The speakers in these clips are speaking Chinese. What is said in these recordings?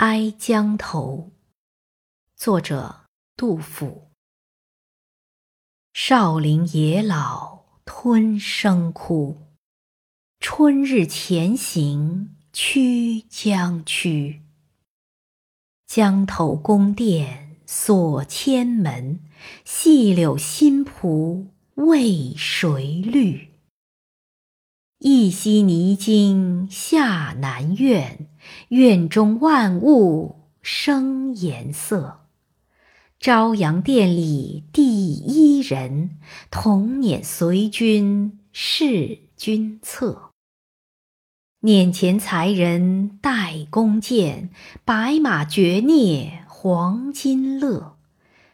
哀江头，作者杜甫。少陵野老吞声哭，春日前行曲江曲。江头宫殿锁千门，细柳新蒲为谁绿？一夕泥金下南苑，院中万物生颜色。朝阳殿里第一人，童年随君侍君侧。辇前才人带弓箭，白马绝孽黄金勒。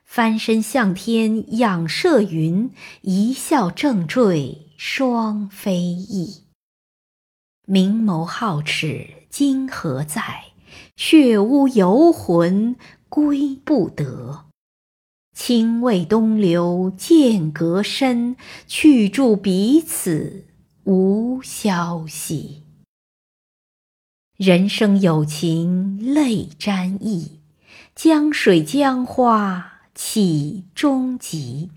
翻身向天仰射云，一笑正坠双飞翼。明眸皓齿今何在？血污游魂归不得。青未东流剑阁深，去住彼此无消息。人生有情泪沾衣，江水江花。岂终极？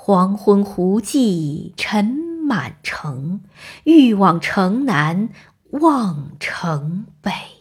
黄昏胡骑尘满城，欲往城南望城北。